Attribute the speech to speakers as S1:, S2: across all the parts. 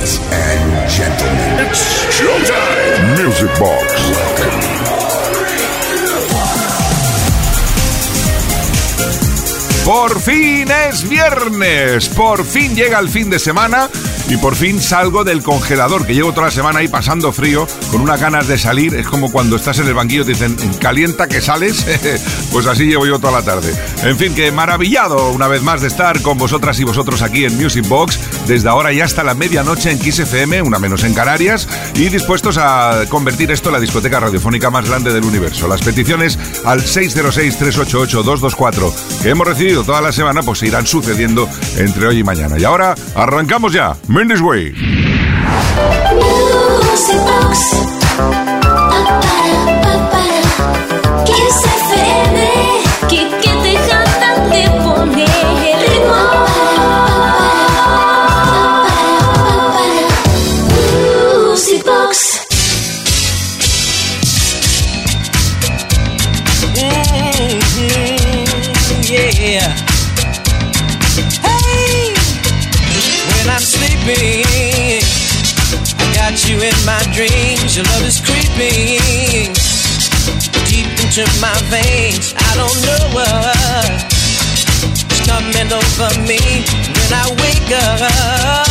S1: Ladies and gentlemen, it's showtime. Music Box.
S2: Por fin es viernes, por fin llega el fin de semana y por fin salgo del congelador, que llevo toda la semana ahí pasando frío, con unas ganas de salir. Es como cuando estás en el banquillo dicen, calienta que sales. pues así llevo yo toda la tarde. En fin, que maravillado una vez más de estar con vosotras y vosotros aquí en Music Box, desde ahora ya hasta la medianoche en Kiss una menos en Canarias, y dispuestos a convertir esto en la discoteca radiofónica más grande del universo. Las peticiones al 606-388-224 que hemos recibido toda la semana, pues se irán sucediendo entre hoy y mañana. Y ahora arrancamos ya. Mendes Way.
S3: Music Box. Kiss FM. Que, que te jactan de poner
S4: you in my dreams. Your love is creeping deep into my veins. I don't know what's coming over me when I wake up.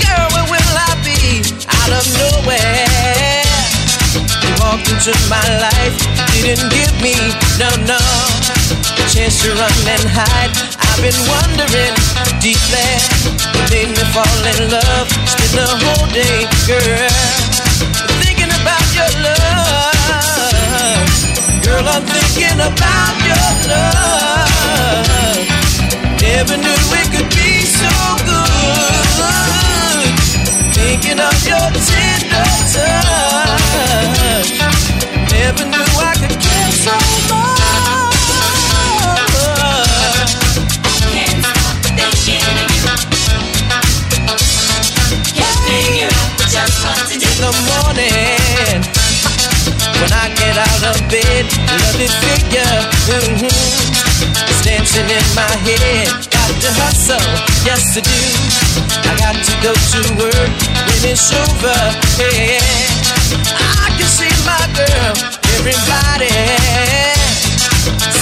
S4: Girl, where will I be? Out of nowhere. You walked into my life, didn't give me no no a chance to run and hide. I've been wondering deeply, what made me fall in love. Spend the whole day, girl, thinking about your love. Girl, I'm thinking about your love. Never knew it could be so good. Thinking of your tender touch. Never knew I could care so much. When I get out of bed. Lovely figure, mm-hmm, it's dancing in my head. Got to hustle, yes to do. I got to go to work when it's over. Yeah, I can see my girl, everybody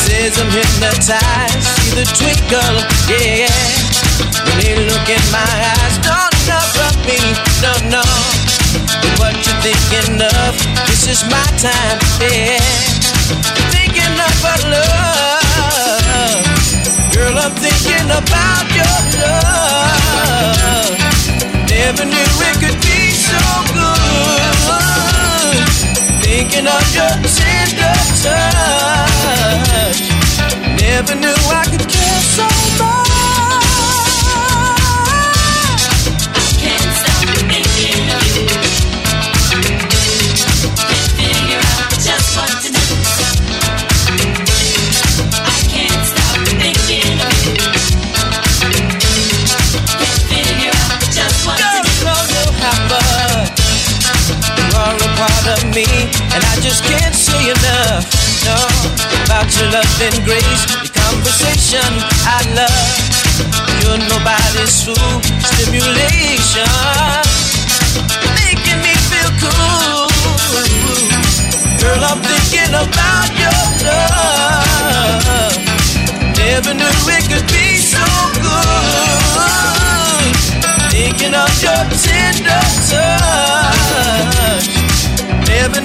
S4: says I'm hypnotized. See the twinkle, yeah. When they look in my eyes, don't love me, no, no. But what thinking of? This is my time, yeah. Thinking of our love, girl. I'm thinking about your love. Never knew it could be so good. Thinking of your tender touch. Never knew I could care so much.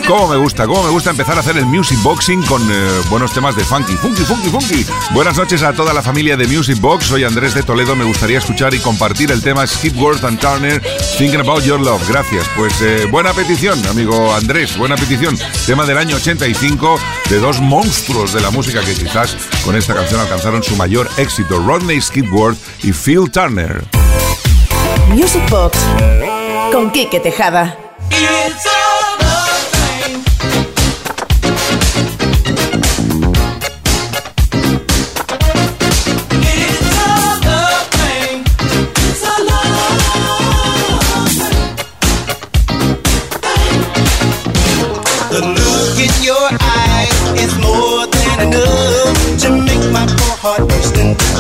S2: Cómo me gusta, cómo me gusta empezar a hacer el music boxing con eh, buenos temas de funky, funky, funky, funky. Buenas noches a toda la familia de Music Box. Soy Andrés de Toledo. Me gustaría escuchar y compartir el tema Skipworth and Turner, Thinking About Your Love. Gracias. Pues eh, buena petición, amigo Andrés. Buena petición. Tema del año 85 de dos monstruos de la música que quizás con esta canción alcanzaron su mayor éxito: Rodney Skipworth y Phil Turner.
S5: Music Box con Quique Tejada.
S6: Eyes is more than enough to make my poor heart burst into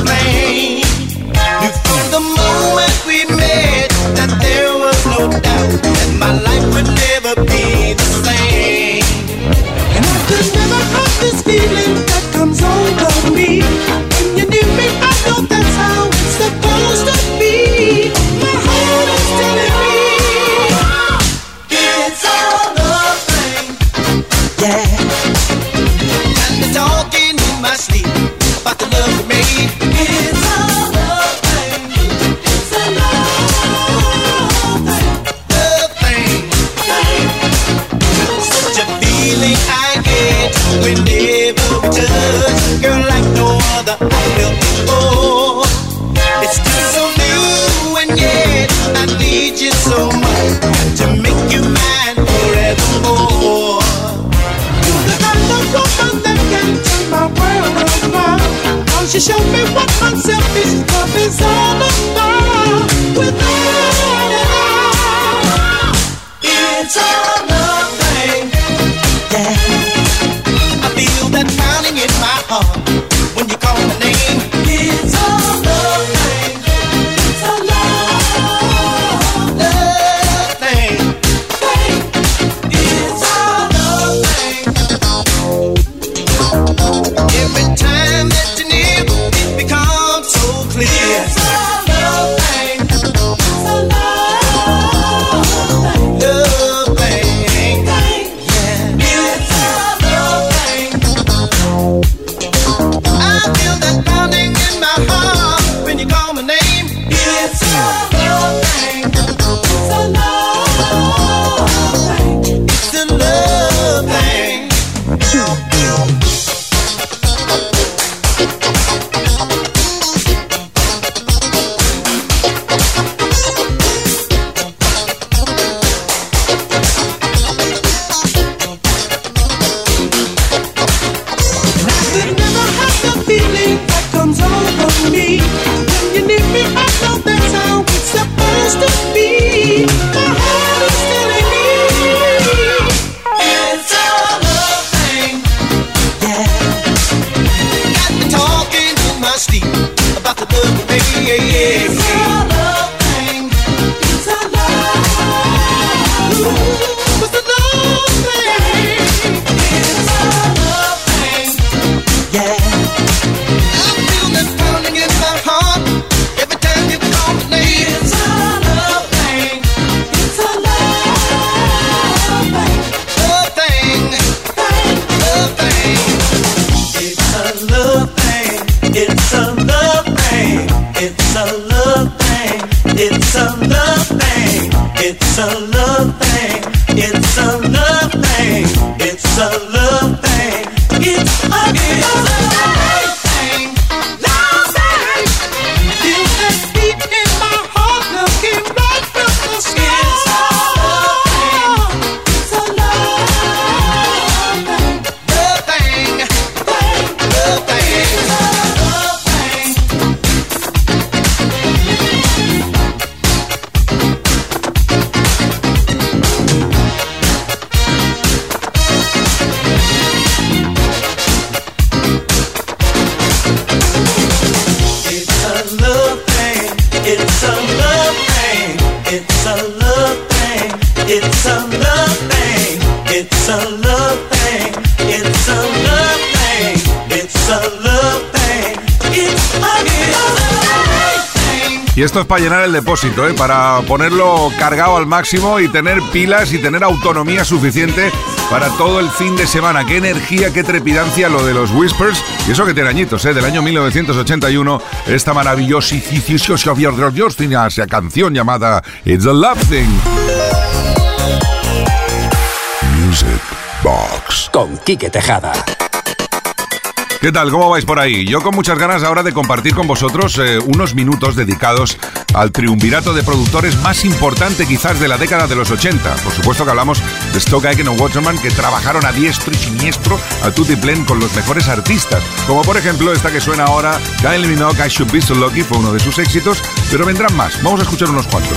S6: something. It's a
S2: gift. esto es para llenar el depósito, ¿eh? para ponerlo cargado al máximo y tener pilas y tener autonomía suficiente para todo el fin de semana. Qué energía, qué trepidancia lo de los Whispers. Y eso que tiene añitos, ¿eh? del año 1981, esta maravillosa y canción llamada It's a Love Thing.
S1: Music Box.
S7: Con Quique Tejada.
S2: ¿Qué tal? ¿Cómo vais por ahí? Yo con muchas ganas ahora de compartir con vosotros eh, unos minutos dedicados al triunvirato de productores más importante quizás de la década de los 80. Por supuesto que hablamos de Stock Aiken o Waterman que trabajaron a diestro y siniestro a tutti plen con los mejores artistas, como por ejemplo esta que suena ahora, Kylie Minogue, I Should Be So Lucky, fue uno de sus éxitos, pero vendrán más. Vamos a escuchar unos cuantos.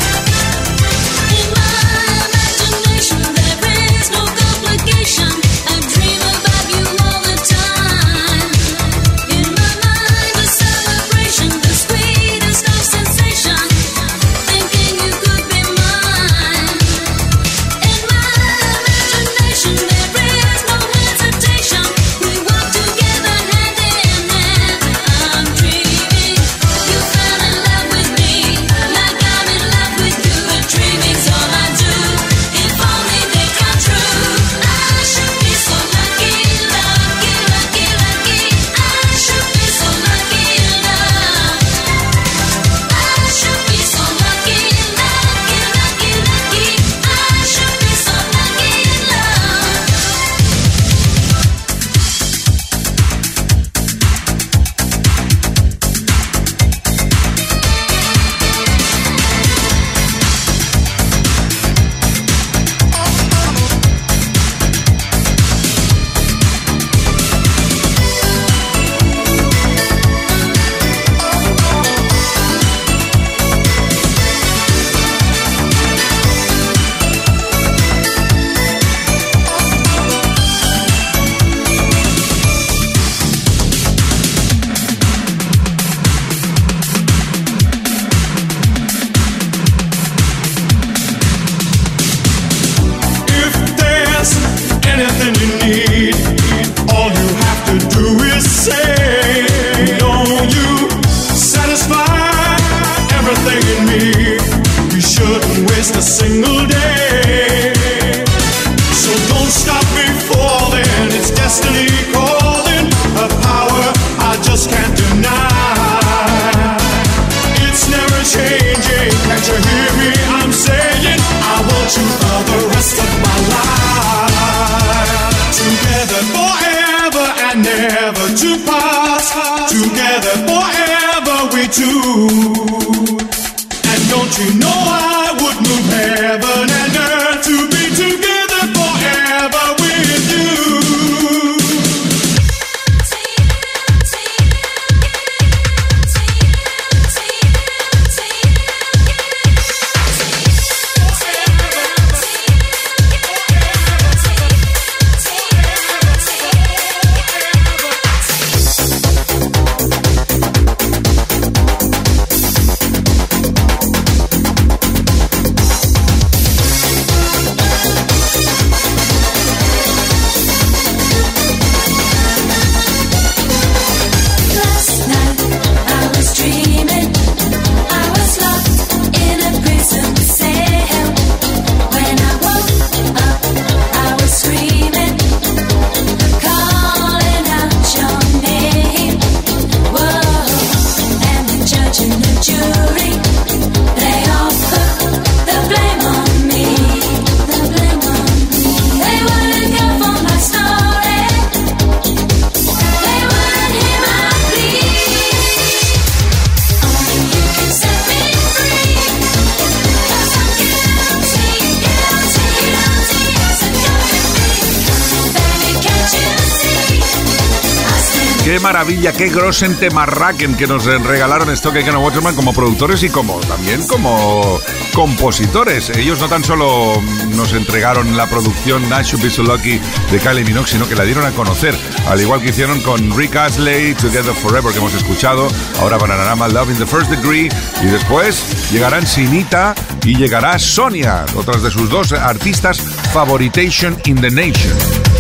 S2: maravilla, qué grosen temarraquen que nos regalaron Stock y Kenneth Waterman como productores y como también como compositores. Ellos no tan solo nos entregaron la producción That Be So Lucky de Kylie Minogue, sino que la dieron a conocer, al igual que hicieron con Rick Astley, Together Forever, que hemos escuchado. Ahora van a llamar Bananarama, Love in the First Degree. Y después llegarán Sinita y llegará Sonia, otras de sus dos artistas, Favoritation in the Nation.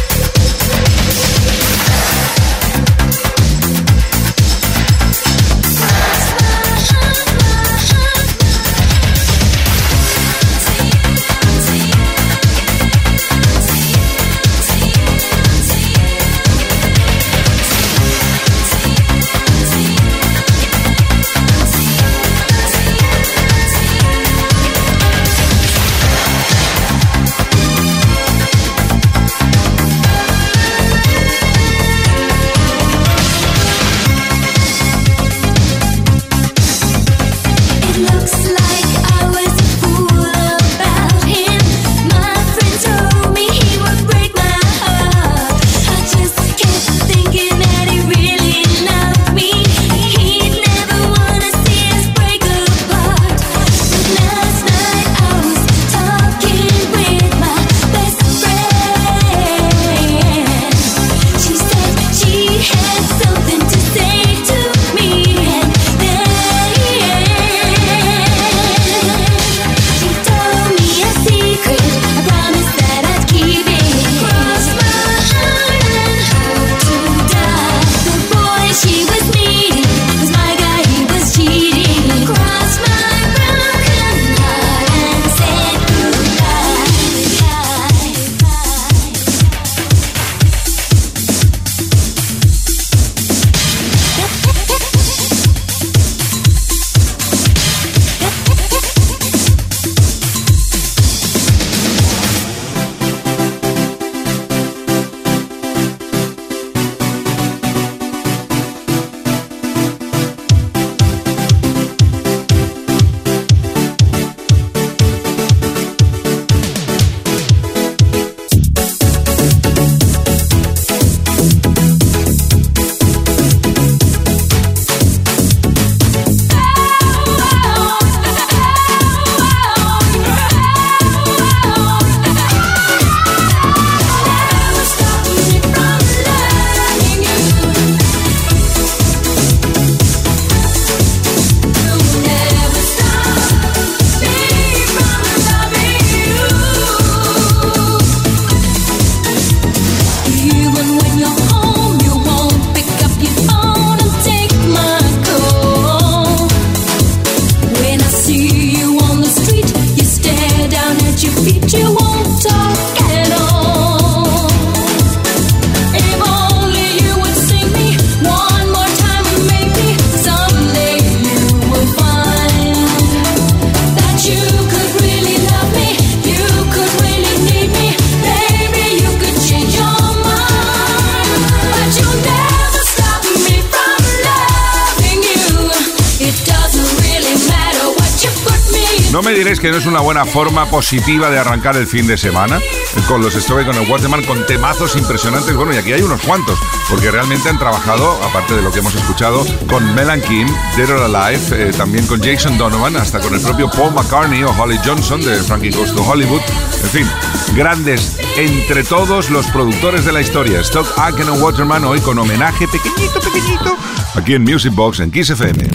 S2: Que no es una buena forma positiva de arrancar el fin de semana con los Strawberry con el Waterman con temazos impresionantes. Bueno, y aquí hay unos cuantos, porque realmente han trabajado, aparte de lo que hemos escuchado, con Melan Kim, Dead or Alive, eh, también con Jason Donovan, hasta con el propio Paul McCartney o Holly Johnson de Frankie Goes to Hollywood. En fin, grandes entre todos los productores de la historia. Stock Aitken and Waterman hoy con homenaje pequeñito, pequeñito, aquí en Music Box en Kiss FM.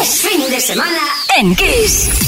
S8: Es fin de semana en Kiss.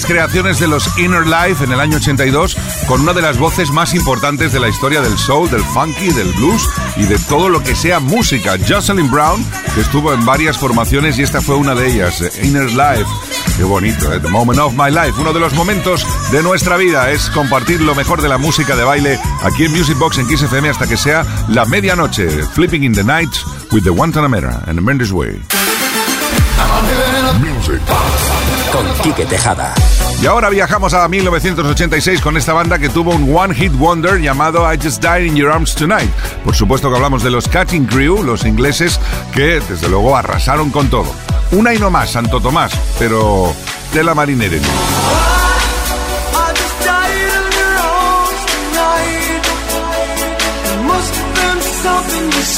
S2: Creaciones de los Inner Life en el año 82, con una de las voces más importantes de la historia del soul, del funky, del blues y de todo lo que sea música. Jocelyn Brown, que estuvo en varias formaciones y esta fue una de ellas, eh, Inner Life. Qué bonito, eh, The Moment of My Life. Uno de los momentos de nuestra vida es compartir lo mejor de la música de baile aquí en Music Box en Kiss FM hasta que sea la medianoche. Flipping in the Night with the Guantanamera and the Mendes Way.
S1: Music
S9: Con Quique Tejada.
S2: Y ahora viajamos a 1986 con esta banda que tuvo un One Hit Wonder llamado I Just Died in Your Arms Tonight. Por supuesto que hablamos de los Cutting Crew, los ingleses, que desde luego arrasaron con todo. Una y no más, Santo Tomás, pero de la marinera.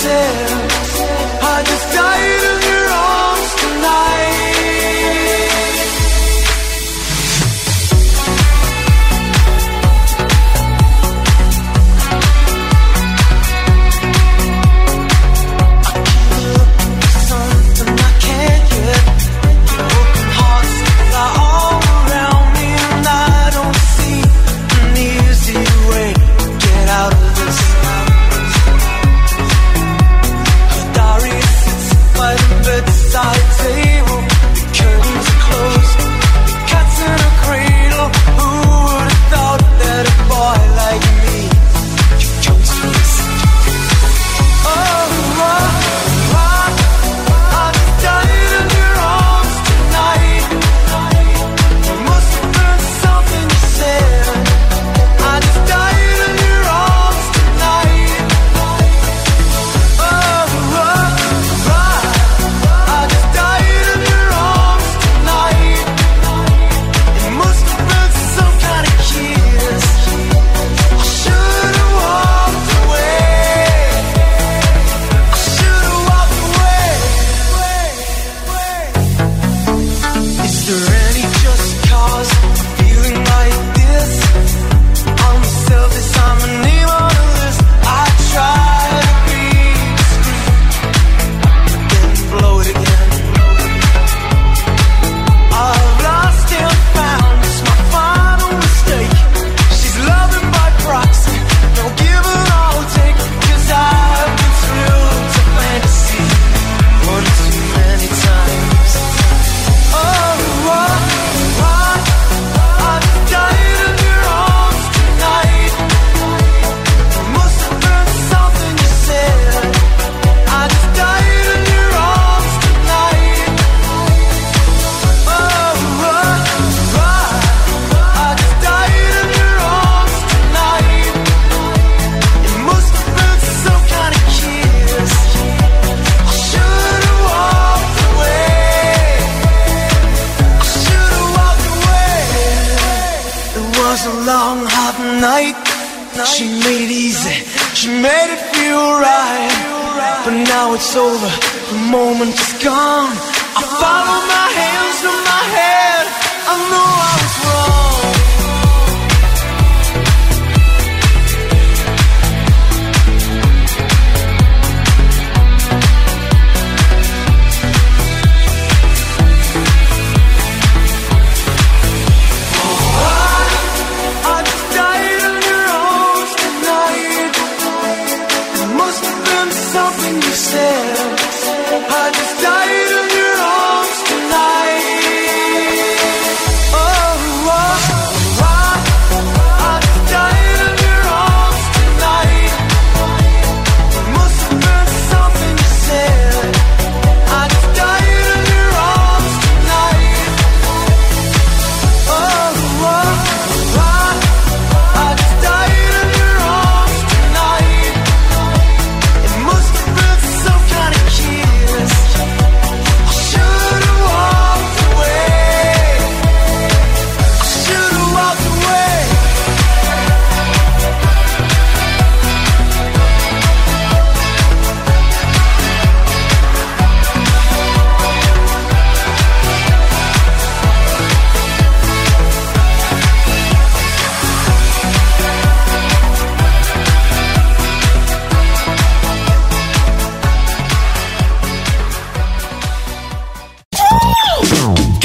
S6: I
S9: made it easy, she made it feel right. But now it's over, the moment is gone. I follow my hands to my head, I know I was wrong.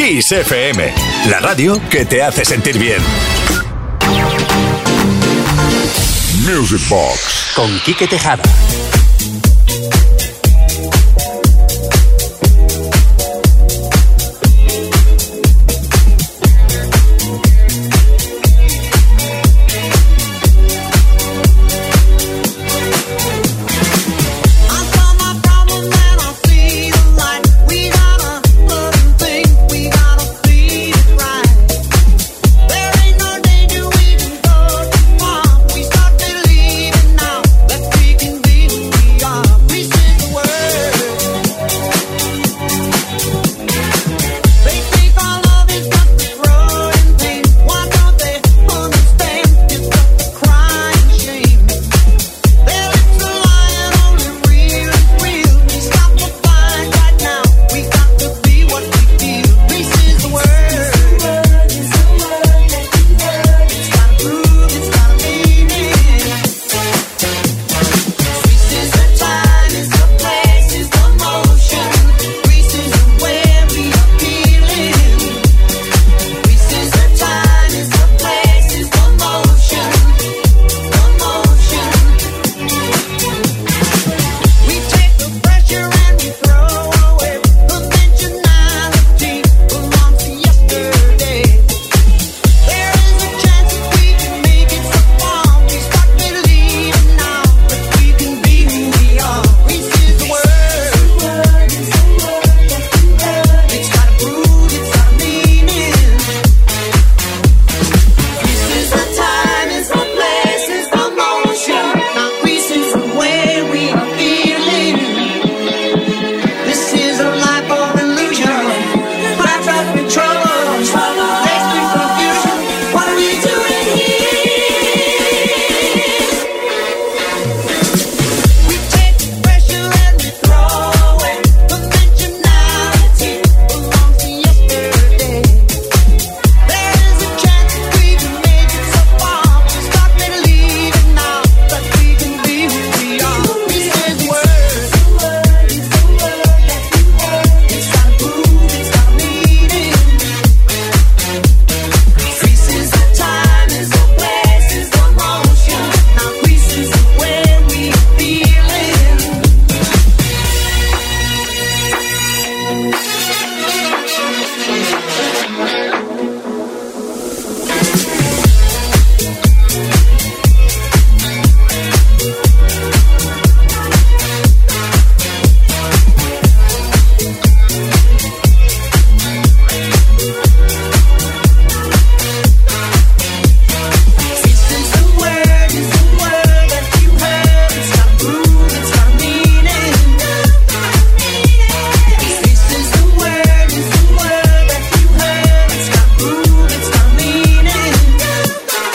S9: Kiss
S10: FM, la radio que te hace sentir bien.
S1: Music Box.
S7: Con Quique Tejada.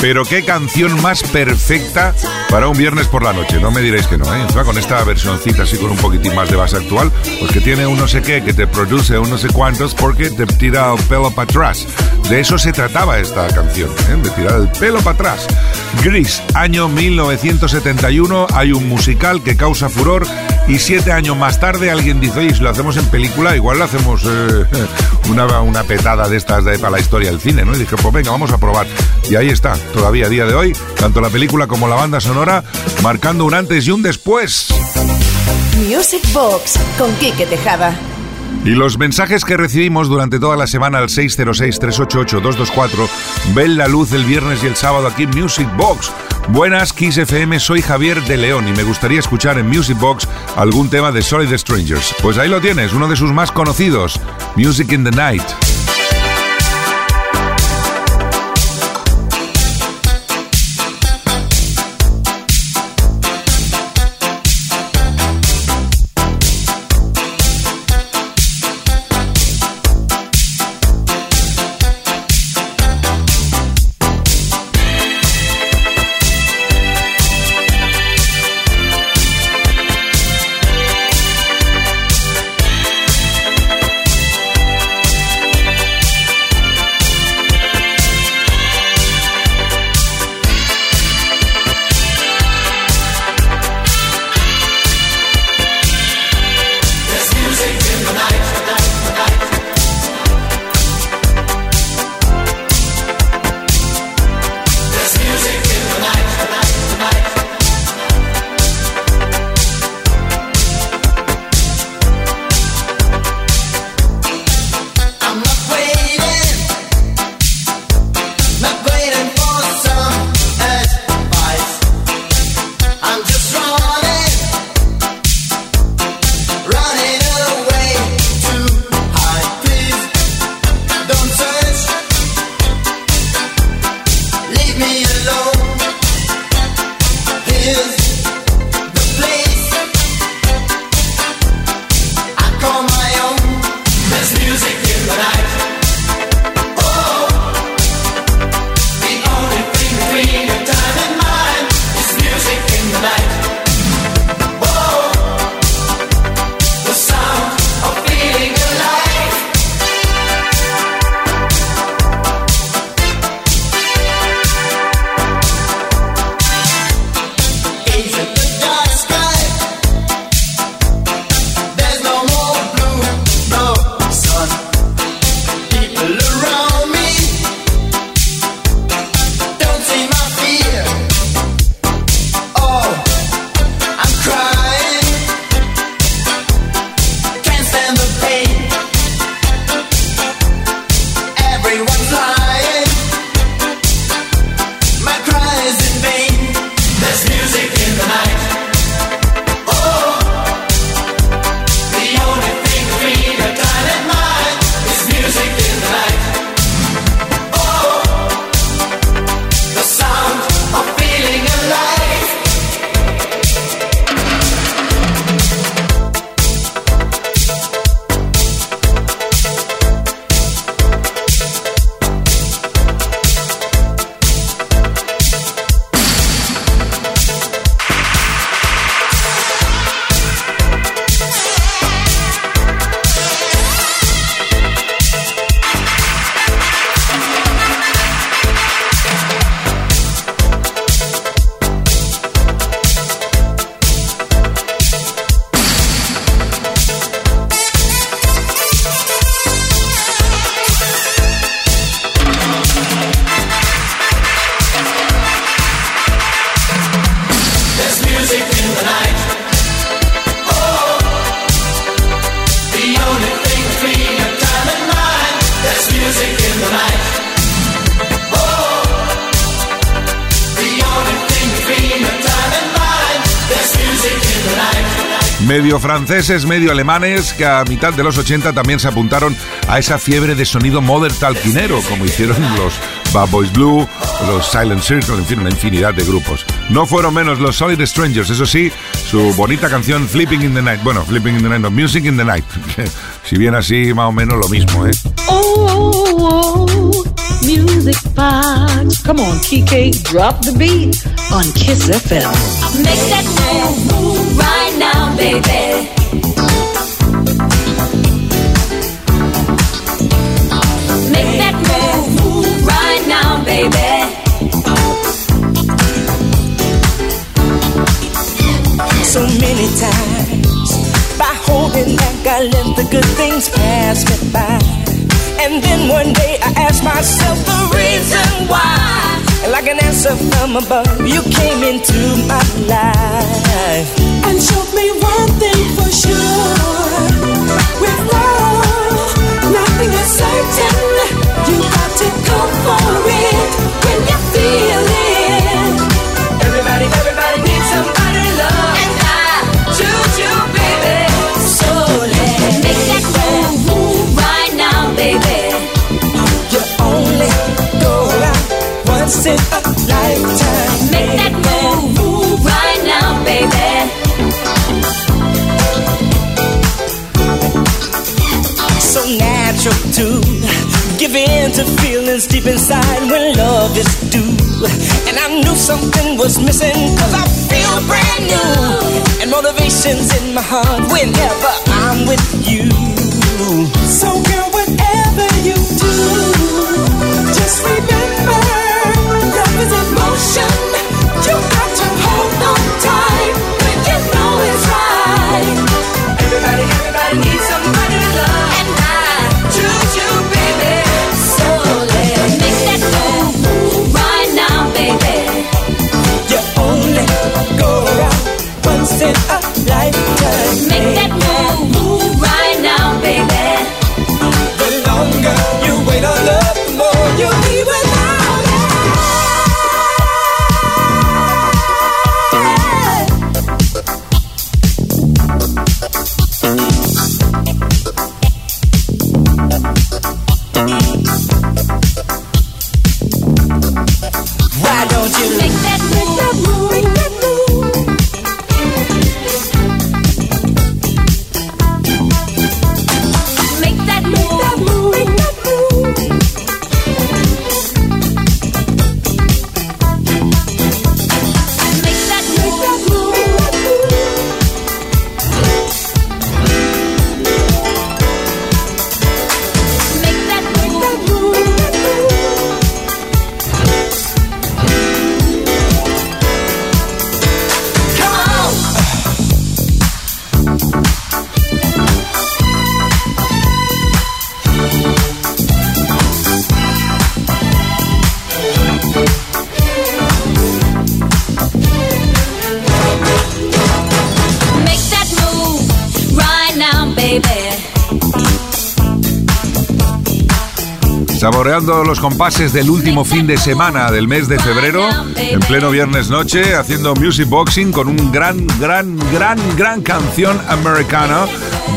S2: Pero qué canción más perfecta para un viernes por la noche. No me diréis que no, ¿eh? Con esta versioncita así con un poquitín más de base actual, pues que tiene un no sé qué, que te produce un no sé cuántos porque te tira el pelo para atrás. De eso se trataba esta canción, ¿eh? de tirar el pelo para atrás. Gris, año 1971, hay un musical que causa furor y siete años más tarde alguien dice, oye, si lo hacemos en película, igual lo hacemos eh, una, una petada de estas de, para la historia del cine, ¿no? Y dije, pues venga, vamos a probar. Y ahí está, todavía a día de hoy, tanto la película como la banda sonora, marcando un antes y un después.
S5: Music Box con Quique Tejada.
S2: Y los mensajes que recibimos durante toda la semana al 606-388-224 ven la luz el viernes y el sábado aquí en Music Box. Buenas, Kiss FM, soy Javier de León y me gustaría escuchar en Music Box algún tema de Solid Strangers. Pues ahí lo tienes, uno de sus más conocidos, Music in the Night. Franceses, medio alemanes, que a mitad de los 80 también se apuntaron a esa fiebre de sonido modern talquinero, como hicieron los Bad Boys Blue, los Silent Circle, en fin, una infinidad de grupos. No fueron menos los Solid Strangers, eso sí, su bonita canción Flipping in the Night, bueno, Flipping in the Night, no, Music in the Night, si bien así más o menos lo mismo, ¿eh?
S11: Oh, oh, music box. Come on, Kike, drop the beat on Kiss FM.
S12: Make that move, move right
S4: myself the reason why. Like an answer from above, you came into my life. And showed me one thing for sure. With love, nothing is certain. You got to go for it motivation's in my heart whenever I'm with you. So girl,
S2: Saboreando los compases del último fin de semana del mes de febrero, en pleno viernes noche, haciendo music boxing con un gran, gran, gran, gran canción americana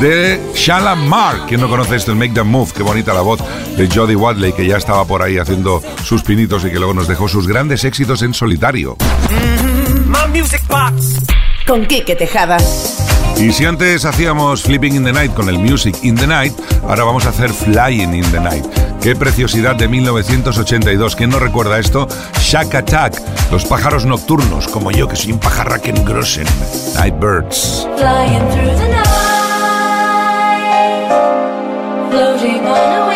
S2: de Shalom Mark. ¿Quién no conoce esto? El Make That Move. Qué bonita la voz de Jodie Wadley, que ya estaba por ahí haciendo sus pinitos y que luego nos dejó sus grandes éxitos en solitario.
S4: My music box.
S5: Con Quique Tejada.
S2: Y si antes hacíamos Flipping in the Night con el Music in the Night, ahora vamos a hacer Flying in the Night. Qué preciosidad de 1982. ¿Quién no recuerda esto? Shack Attack, los pájaros nocturnos, como yo que soy un pajarraken grossen. Night Birds.
S12: Flying through the night, floating on a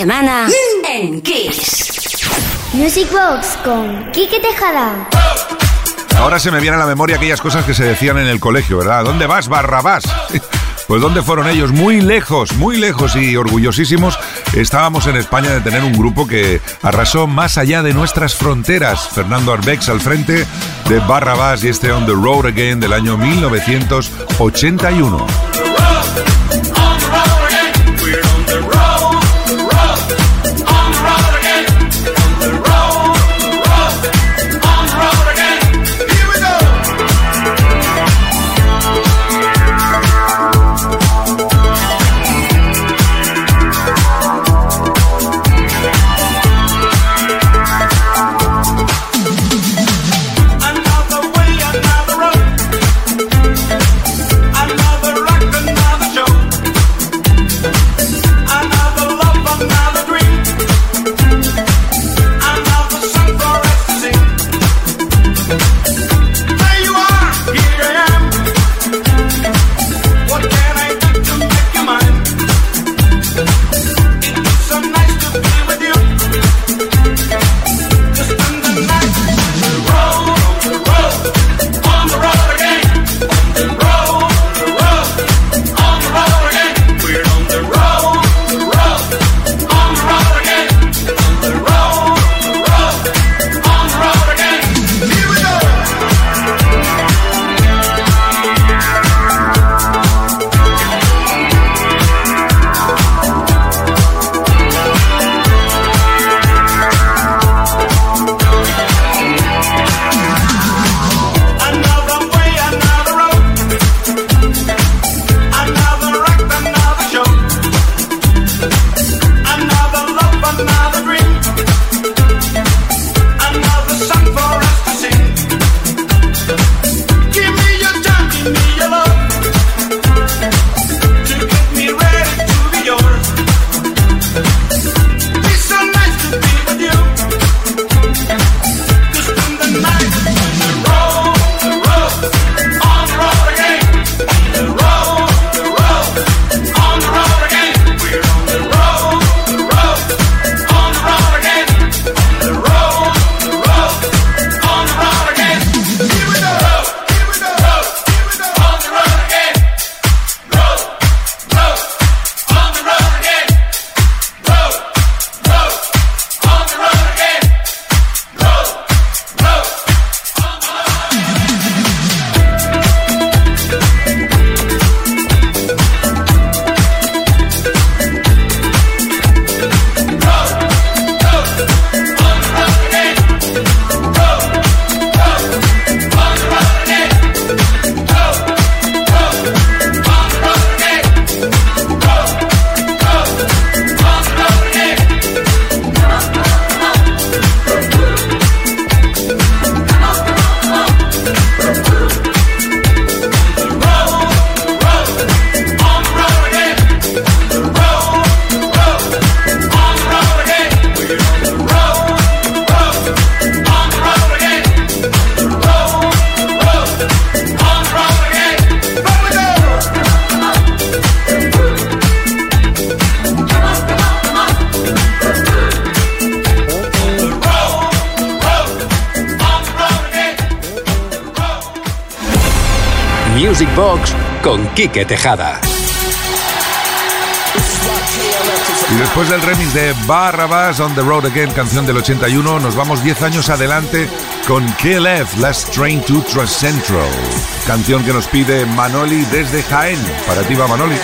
S8: semana en Kiss.
S12: Music Box con Quique Tejada.
S2: Ahora se me viene a la memoria aquellas cosas que se decían en el colegio, ¿verdad? ¿Dónde vas, Barrabás? Pues ¿dónde fueron ellos? Muy lejos, muy lejos y orgullosísimos. Estábamos en España de tener un grupo que arrasó más allá de nuestras fronteras. Fernando Arbex al frente de Barrabás y este On the Road Again del año 1981.
S10: Quique Tejada.
S2: Y después del remix de Barrabas on the Road Again, canción del 81, nos vamos 10 años adelante con KLF, Last Train to Trust Central, canción que nos pide Manoli desde Jaén. Para ti va Manoli.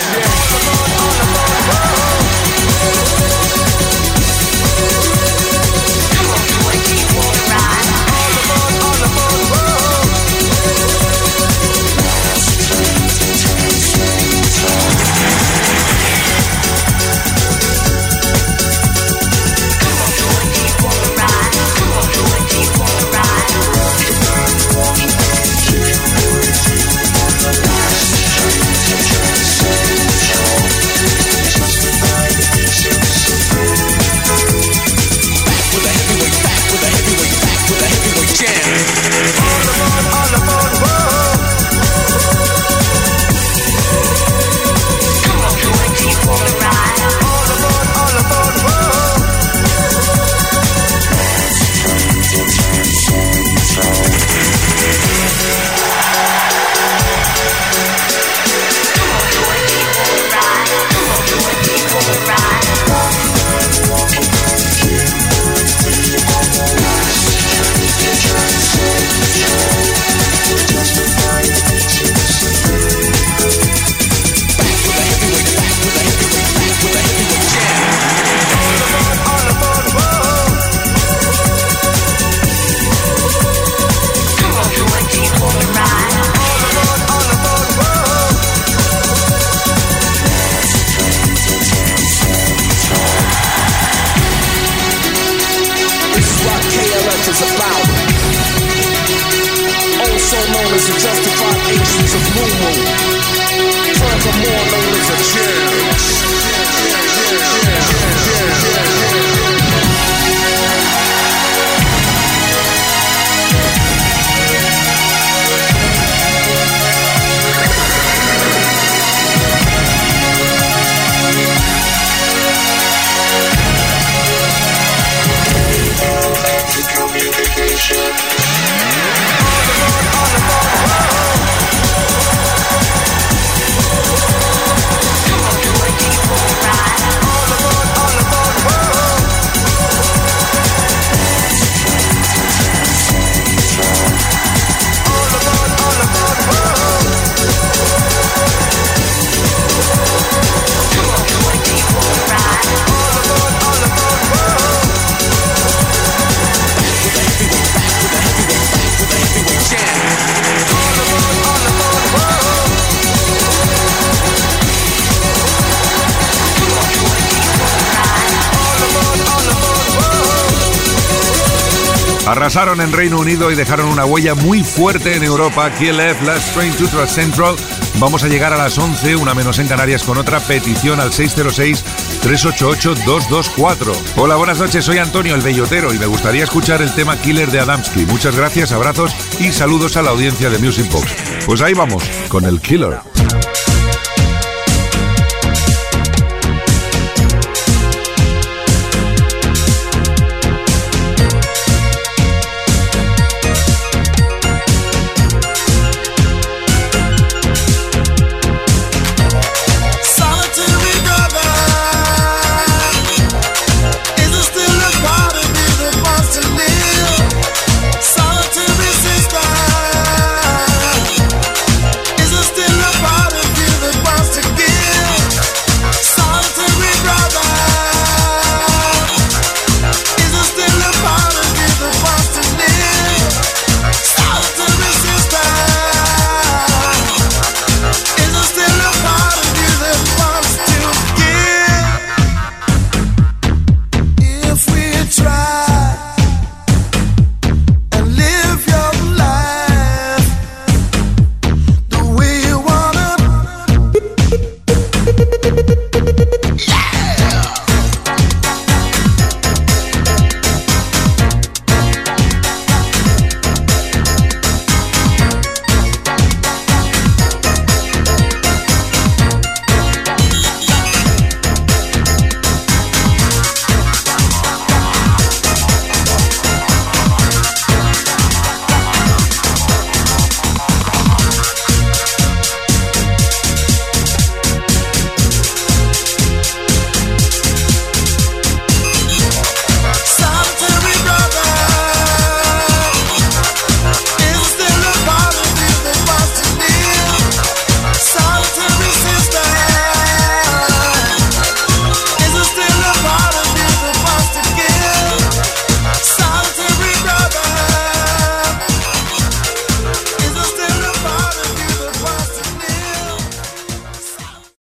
S2: En Reino Unido y dejaron una huella muy fuerte en Europa. Last Train to Trust Central. Vamos a llegar a las 11, una menos en Canarias, con otra petición al 606-388-224. Hola, buenas noches, soy Antonio el Bellotero y me gustaría escuchar el tema Killer de Adamski. Muchas gracias, abrazos y saludos a la audiencia de Music Box. Pues ahí vamos, con el Killer.